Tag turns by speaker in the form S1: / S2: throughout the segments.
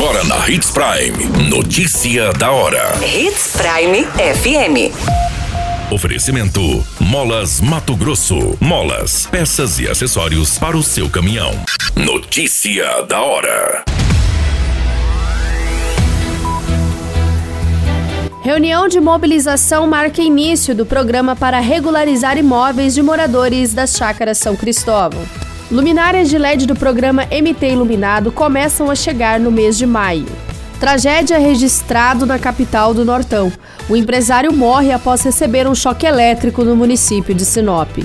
S1: Agora na Hits Prime. Notícia da hora.
S2: Hits Prime FM.
S1: Oferecimento: Molas Mato Grosso. Molas, peças e acessórios para o seu caminhão. Notícia da hora.
S3: Reunião de mobilização marca início do programa para regularizar imóveis de moradores das chácaras São Cristóvão. Luminárias de LED do programa MT Iluminado começam a chegar no mês de maio. Tragédia registrado na capital do Nortão. O empresário morre após receber um choque elétrico no município de Sinop.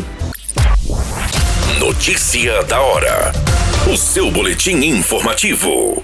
S1: Notícia da hora. O seu boletim informativo.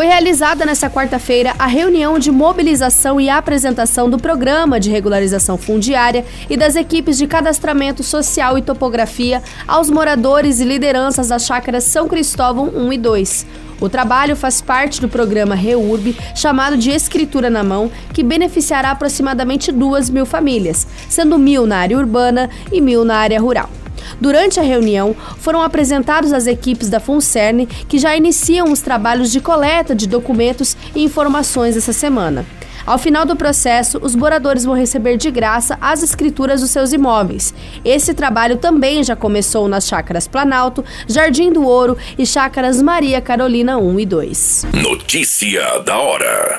S3: Foi realizada nesta quarta-feira a reunião de mobilização e apresentação do programa de regularização fundiária e das equipes de cadastramento social e topografia aos moradores e lideranças das chácaras São Cristóvão 1 e 2. O trabalho faz parte do programa REURB, chamado de Escritura na Mão, que beneficiará aproximadamente duas mil famílias, sendo mil na área urbana e mil na área rural. Durante a reunião, foram apresentados as equipes da FUNCERN, que já iniciam os trabalhos de coleta de documentos e informações essa semana. Ao final do processo, os moradores vão receber de graça as escrituras dos seus imóveis. Esse trabalho também já começou nas chácaras Planalto, Jardim do Ouro e chácaras Maria Carolina 1 e 2.
S1: Notícia da hora.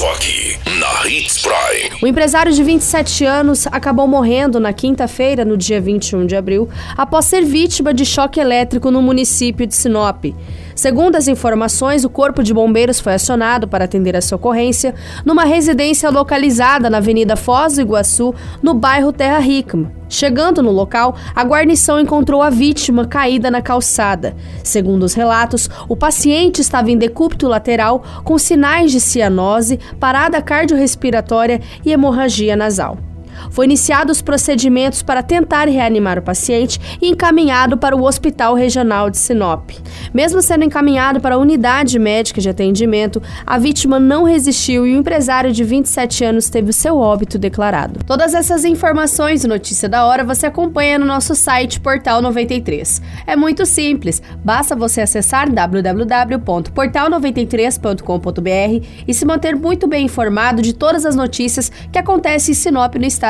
S1: Só aqui, na Hits Prime.
S3: O empresário de 27 anos acabou morrendo na quinta-feira, no dia 21 de abril, após ser vítima de choque elétrico no município de Sinop. Segundo as informações, o Corpo de Bombeiros foi acionado para atender essa ocorrência numa residência localizada na Avenida Foz do Iguaçu, no bairro Terra Rica. Chegando no local, a guarnição encontrou a vítima caída na calçada. Segundo os relatos, o paciente estava em decúbito lateral com sinais de cianose, parada cardiorrespiratória e hemorragia nasal. Foi iniciado os procedimentos para tentar reanimar o paciente e encaminhado para o Hospital Regional de Sinop. Mesmo sendo encaminhado para a unidade médica de atendimento, a vítima não resistiu e o empresário de 27 anos teve o seu óbito declarado. Todas essas informações e notícia da hora você acompanha no nosso site Portal 93. É muito simples, basta você acessar www.portal93.com.br e se manter muito bem informado de todas as notícias que acontecem em Sinop no estado